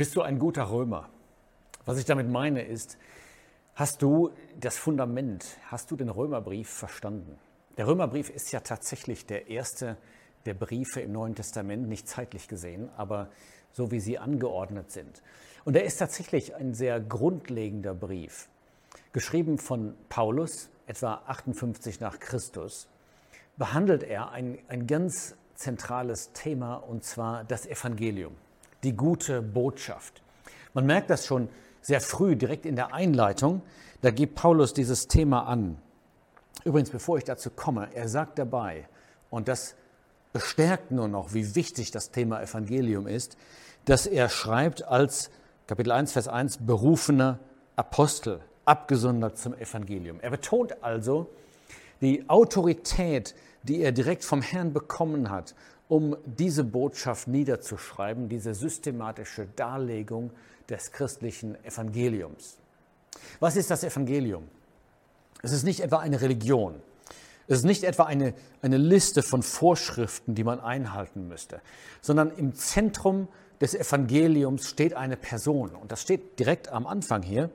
Bist du ein guter Römer? Was ich damit meine ist, hast du das Fundament, hast du den Römerbrief verstanden? Der Römerbrief ist ja tatsächlich der erste der Briefe im Neuen Testament, nicht zeitlich gesehen, aber so wie sie angeordnet sind. Und er ist tatsächlich ein sehr grundlegender Brief, geschrieben von Paulus, etwa 58 nach Christus, behandelt er ein, ein ganz zentrales Thema, und zwar das Evangelium, die gute Botschaft. Man merkt das schon sehr früh, direkt in der Einleitung, da gibt Paulus dieses Thema an. Übrigens, bevor ich dazu komme, er sagt dabei, und das bestärkt nur noch, wie wichtig das Thema Evangelium ist, dass er schreibt als Kapitel 1, Vers 1 berufener Apostel, abgesondert zum Evangelium. Er betont also die Autorität, die er direkt vom Herrn bekommen hat, um diese Botschaft niederzuschreiben, diese systematische Darlegung des christlichen Evangeliums. Was ist das Evangelium? Es ist nicht etwa eine Religion. Es ist nicht etwa eine, eine Liste von Vorschriften, die man einhalten müsste, sondern im Zentrum des Evangeliums steht eine Person. Und das steht direkt am Anfang hier.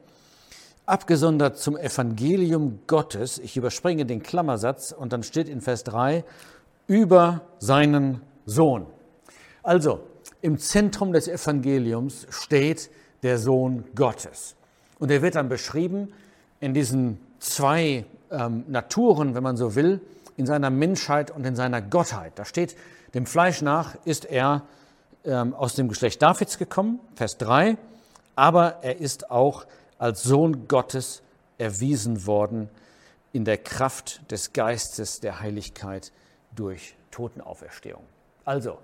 Abgesondert zum Evangelium Gottes, ich überspringe den Klammersatz und dann steht in Vers 3, über seinen Sohn. Also, im Zentrum des Evangeliums steht der Sohn Gottes. Und er wird dann beschrieben in diesen zwei ähm, Naturen, wenn man so will, in seiner Menschheit und in seiner Gottheit. Da steht, dem Fleisch nach ist er ähm, aus dem Geschlecht Davids gekommen, Vers 3, aber er ist auch als Sohn Gottes erwiesen worden in der Kraft des Geistes der Heiligkeit durch Totenauferstehung. Also,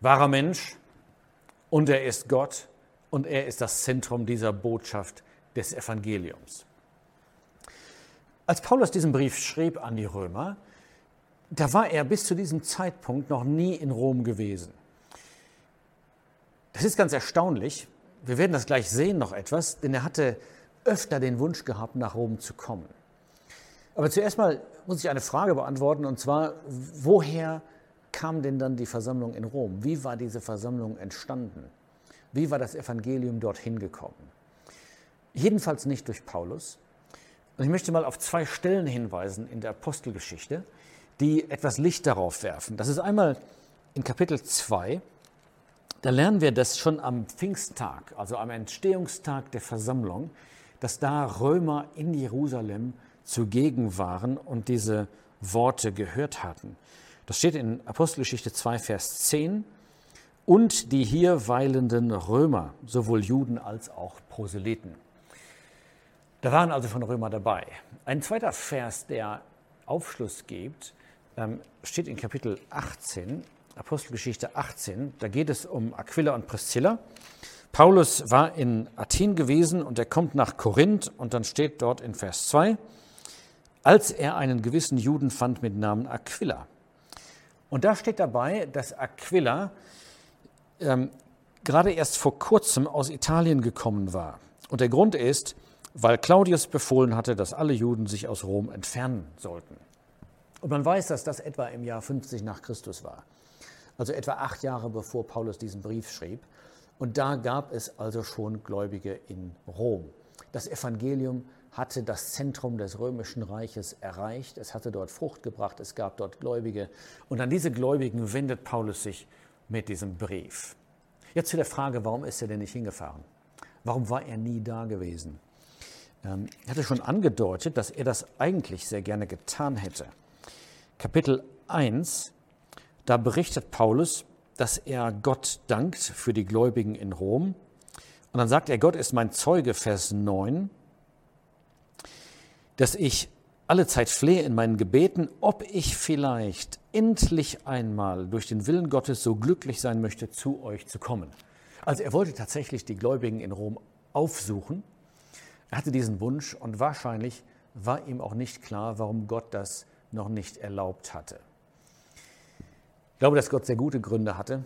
wahrer Mensch und er ist Gott und er ist das Zentrum dieser Botschaft des Evangeliums. Als Paulus diesen Brief schrieb an die Römer, da war er bis zu diesem Zeitpunkt noch nie in Rom gewesen. Das ist ganz erstaunlich. Wir werden das gleich sehen noch etwas, denn er hatte öfter den Wunsch gehabt, nach Rom zu kommen. Aber zuerst mal muss ich eine Frage beantworten, und zwar, woher kam denn dann die Versammlung in Rom? Wie war diese Versammlung entstanden? Wie war das Evangelium dorthin gekommen? Jedenfalls nicht durch Paulus, und ich möchte mal auf zwei Stellen hinweisen in der Apostelgeschichte, die etwas Licht darauf werfen. Das ist einmal in Kapitel 2, da lernen wir das schon am Pfingsttag, also am Entstehungstag der Versammlung, dass da Römer in Jerusalem zugegen waren und diese Worte gehört hatten. Das steht in Apostelgeschichte 2, Vers 10. Und die hier weilenden Römer, sowohl Juden als auch Proselyten. Da waren also von Römer dabei. Ein zweiter Vers, der Aufschluss gibt, ähm, steht in Kapitel 18, Apostelgeschichte 18. Da geht es um Aquila und Priscilla. Paulus war in Athen gewesen und er kommt nach Korinth und dann steht dort in Vers 2, als er einen gewissen Juden fand mit Namen Aquila. Und da steht dabei, dass Aquila ähm, gerade erst vor kurzem aus Italien gekommen war. Und der Grund ist, weil Claudius befohlen hatte, dass alle Juden sich aus Rom entfernen sollten. Und man weiß, dass das etwa im Jahr 50 nach Christus war, also etwa acht Jahre bevor Paulus diesen Brief schrieb. Und da gab es also schon Gläubige in Rom. Das Evangelium hatte das Zentrum des römischen Reiches erreicht, es hatte dort Frucht gebracht, es gab dort Gläubige. Und an diese Gläubigen wendet Paulus sich mit diesem Brief. Jetzt zu der Frage, warum ist er denn nicht hingefahren? Warum war er nie da gewesen? Ähm, er hatte schon angedeutet, dass er das eigentlich sehr gerne getan hätte. Kapitel 1, da berichtet Paulus, dass er Gott dankt für die Gläubigen in Rom. Und dann sagt er, Gott ist mein Zeuge, Vers 9, dass ich alle Zeit flehe in meinen Gebeten, ob ich vielleicht endlich einmal durch den Willen Gottes so glücklich sein möchte, zu euch zu kommen. Also er wollte tatsächlich die Gläubigen in Rom aufsuchen er hatte diesen Wunsch und wahrscheinlich war ihm auch nicht klar, warum Gott das noch nicht erlaubt hatte. Ich glaube, dass Gott sehr gute Gründe hatte.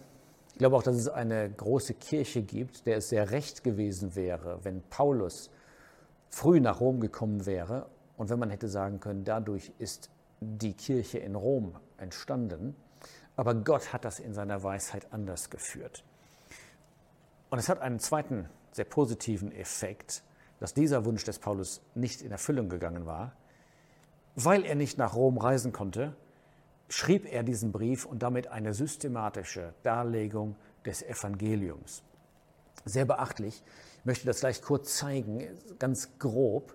Ich glaube auch, dass es eine große Kirche gibt, der es sehr recht gewesen wäre, wenn Paulus früh nach Rom gekommen wäre und wenn man hätte sagen können, dadurch ist die Kirche in Rom entstanden. Aber Gott hat das in seiner Weisheit anders geführt. Und es hat einen zweiten sehr positiven Effekt, dass dieser Wunsch des Paulus nicht in Erfüllung gegangen war. Weil er nicht nach Rom reisen konnte, schrieb er diesen Brief und damit eine systematische Darlegung des Evangeliums. Sehr beachtlich. Ich möchte das gleich kurz zeigen, ganz grob,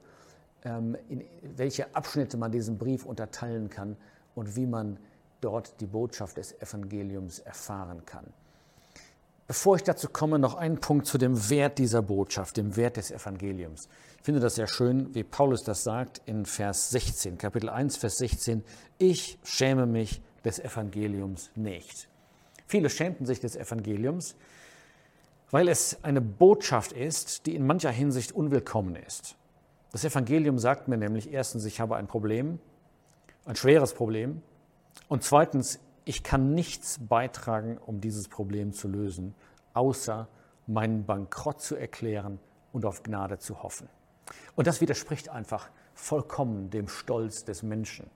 in welche Abschnitte man diesen Brief unterteilen kann und wie man dort die Botschaft des Evangeliums erfahren kann. Bevor ich dazu komme, noch ein Punkt zu dem Wert dieser Botschaft, dem Wert des Evangeliums. Ich finde das sehr schön, wie Paulus das sagt in Vers 16, Kapitel 1, Vers 16. Ich schäme mich des Evangeliums nicht. Viele schämten sich des Evangeliums, weil es eine Botschaft ist, die in mancher Hinsicht unwillkommen ist. Das Evangelium sagt mir nämlich erstens, ich habe ein Problem, ein schweres Problem, und zweitens, ich kann nichts beitragen, um dieses Problem zu lösen, außer meinen Bankrott zu erklären und auf Gnade zu hoffen. Und das widerspricht einfach vollkommen dem Stolz des Menschen.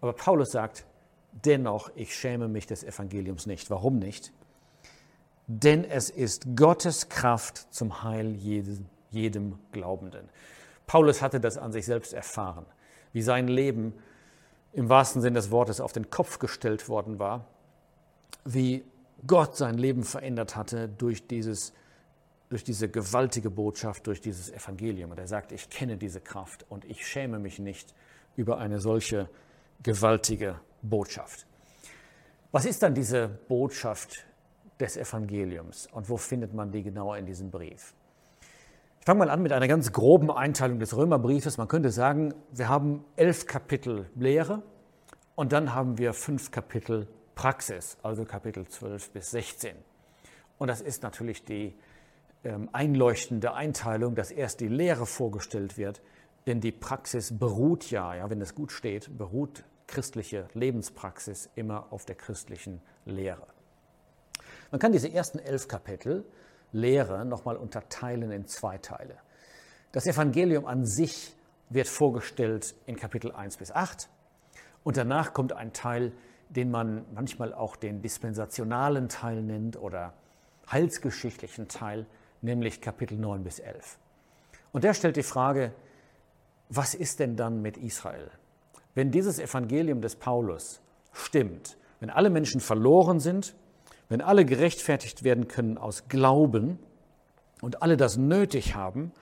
Aber Paulus sagt, dennoch, ich schäme mich des Evangeliums nicht. Warum nicht? Denn es ist Gottes Kraft zum Heil jedem, jedem Glaubenden. Paulus hatte das an sich selbst erfahren, wie sein Leben im wahrsten Sinn des Wortes auf den Kopf gestellt worden war, wie Gott sein Leben verändert hatte durch, dieses, durch diese gewaltige Botschaft, durch dieses Evangelium. Und er sagt, ich kenne diese Kraft und ich schäme mich nicht über eine solche gewaltige Botschaft. Was ist dann diese Botschaft des Evangeliums und wo findet man die genauer in diesem Brief? Fange mal an mit einer ganz groben Einteilung des Römerbriefes. Man könnte sagen, wir haben elf Kapitel Lehre und dann haben wir fünf Kapitel Praxis, also Kapitel 12 bis 16. Und das ist natürlich die ähm, einleuchtende Einteilung, dass erst die Lehre vorgestellt wird, denn die Praxis beruht ja, ja, wenn es gut steht, beruht christliche Lebenspraxis immer auf der christlichen Lehre. Man kann diese ersten elf Kapitel Lehre nochmal unterteilen in zwei Teile. Das Evangelium an sich wird vorgestellt in Kapitel 1 bis 8 und danach kommt ein Teil, den man manchmal auch den dispensationalen Teil nennt oder heilsgeschichtlichen Teil, nämlich Kapitel 9 bis 11. Und der stellt die Frage, was ist denn dann mit Israel? Wenn dieses Evangelium des Paulus stimmt, wenn alle Menschen verloren sind wenn alle gerechtfertigt werden können aus Glauben und alle das nötig haben,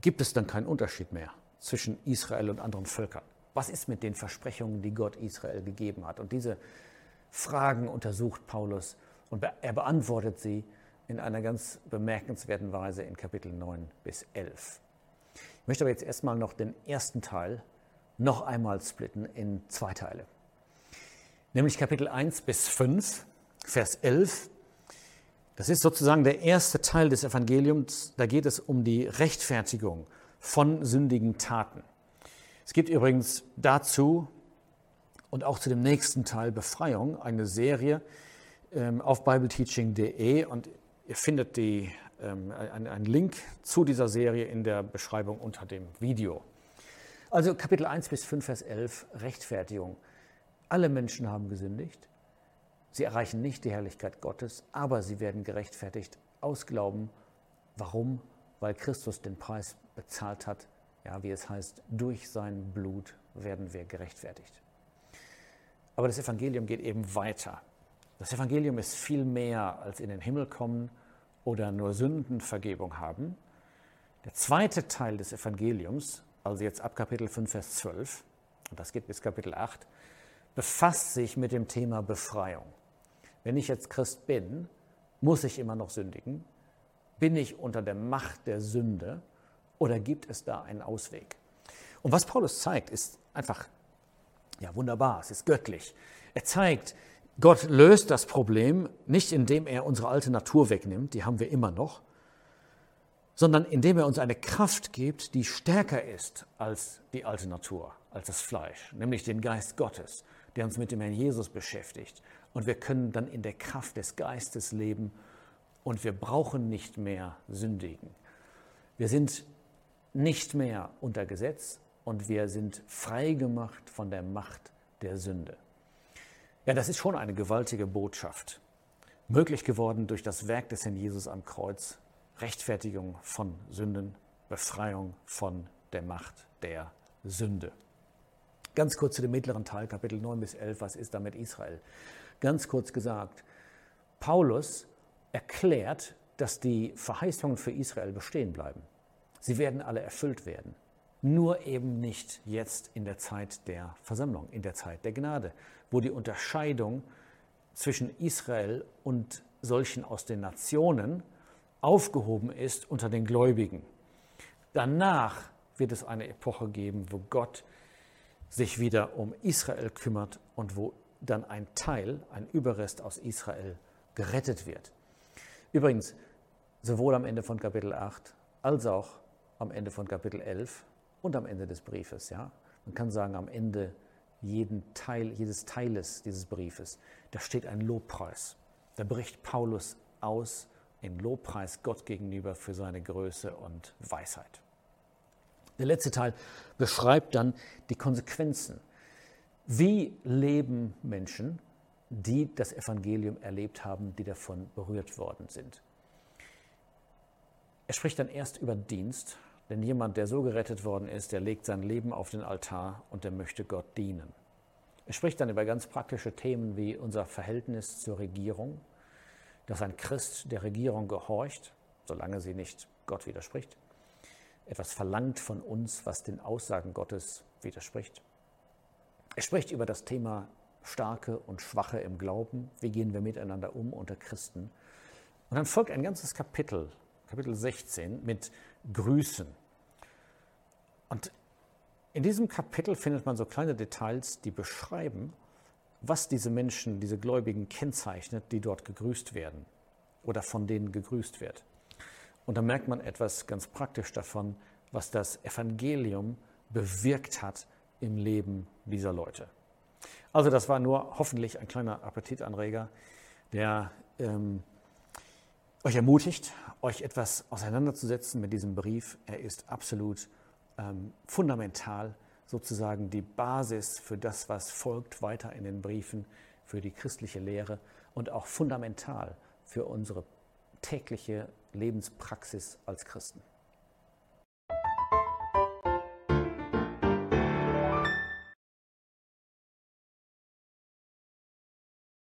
gibt es dann keinen Unterschied mehr zwischen Israel und anderen Völkern. Was ist mit den Versprechungen, die Gott Israel gegeben hat? Und diese Fragen untersucht Paulus und er beantwortet sie in einer ganz bemerkenswerten Weise in Kapitel 9 bis 11. Ich möchte aber jetzt erstmal noch den ersten Teil noch einmal splitten in zwei Teile. Nämlich Kapitel 1 bis 5 Vers 11. Das ist sozusagen der erste Teil des Evangeliums. Da geht es um die Rechtfertigung von sündigen Taten. Es gibt übrigens dazu und auch zu dem nächsten Teil Befreiung eine Serie ähm, auf bibleteaching.de und ihr findet die, ähm, einen Link zu dieser Serie in der Beschreibung unter dem Video. Also Kapitel 1 bis 5, Vers 11, Rechtfertigung. Alle Menschen haben gesündigt Sie erreichen nicht die Herrlichkeit Gottes, aber sie werden gerechtfertigt aus Glauben. Warum? Weil Christus den Preis bezahlt hat. Ja, wie es heißt, durch sein Blut werden wir gerechtfertigt. Aber das Evangelium geht eben weiter. Das Evangelium ist viel mehr als in den Himmel kommen oder nur Sündenvergebung haben. Der zweite Teil des Evangeliums, also jetzt ab Kapitel 5, Vers 12, und das geht bis Kapitel 8, befasst sich mit dem Thema Befreiung. Wenn ich jetzt Christ bin, muss ich immer noch sündigen? Bin ich unter der Macht der Sünde oder gibt es da einen Ausweg? Und was Paulus zeigt, ist einfach ja wunderbar, es ist göttlich. Er zeigt, Gott löst das Problem nicht indem er unsere alte Natur wegnimmt, die haben wir immer noch, sondern indem er uns eine Kraft gibt, die stärker ist als die alte Natur, als das Fleisch, nämlich den Geist Gottes, der uns mit dem Herrn Jesus beschäftigt und wir können dann in der Kraft des Geistes leben und wir brauchen nicht mehr sündigen. Wir sind nicht mehr unter Gesetz und wir sind frei gemacht von der Macht der Sünde. Ja, das ist schon eine gewaltige Botschaft. möglich geworden durch das Werk des Herrn Jesus am Kreuz, Rechtfertigung von Sünden, Befreiung von der Macht der Sünde. Ganz kurz zu dem mittleren Teil, Kapitel 9 bis 11, was ist da mit Israel? Ganz kurz gesagt, Paulus erklärt, dass die Verheißungen für Israel bestehen bleiben. Sie werden alle erfüllt werden. Nur eben nicht jetzt in der Zeit der Versammlung, in der Zeit der Gnade, wo die Unterscheidung zwischen Israel und solchen aus den Nationen aufgehoben ist unter den Gläubigen. Danach wird es eine Epoche geben, wo Gott sich wieder um Israel kümmert und wo dann ein Teil, ein Überrest aus Israel gerettet wird. Übrigens, sowohl am Ende von Kapitel 8 als auch am Ende von Kapitel 11 und am Ende des Briefes. Ja? Man kann sagen, am Ende jeden Teil, jedes Teiles dieses Briefes, da steht ein Lobpreis. Da bricht Paulus aus in Lobpreis Gott gegenüber für seine Größe und Weisheit. Der letzte Teil beschreibt dann die Konsequenzen. Wie leben Menschen, die das Evangelium erlebt haben, die davon berührt worden sind? Er spricht dann erst über Dienst, denn jemand, der so gerettet worden ist, der legt sein Leben auf den Altar und der möchte Gott dienen. Er spricht dann über ganz praktische Themen wie unser Verhältnis zur Regierung, dass ein Christ der Regierung gehorcht, solange sie nicht Gott widerspricht, etwas verlangt von uns, was den Aussagen Gottes widerspricht. Er spricht über das Thema Starke und Schwache im Glauben. Wie gehen wir miteinander um unter Christen? Und dann folgt ein ganzes Kapitel, Kapitel 16, mit Grüßen. Und in diesem Kapitel findet man so kleine Details, die beschreiben, was diese Menschen, diese Gläubigen kennzeichnet, die dort gegrüßt werden oder von denen gegrüßt wird. Und da merkt man etwas ganz praktisch davon, was das Evangelium bewirkt hat im Leben dieser Leute. Also das war nur hoffentlich ein kleiner Appetitanreger, der ähm, euch ermutigt, euch etwas auseinanderzusetzen mit diesem Brief. Er ist absolut ähm, fundamental, sozusagen die Basis für das, was folgt weiter in den Briefen, für die christliche Lehre und auch fundamental für unsere tägliche Lebenspraxis als Christen.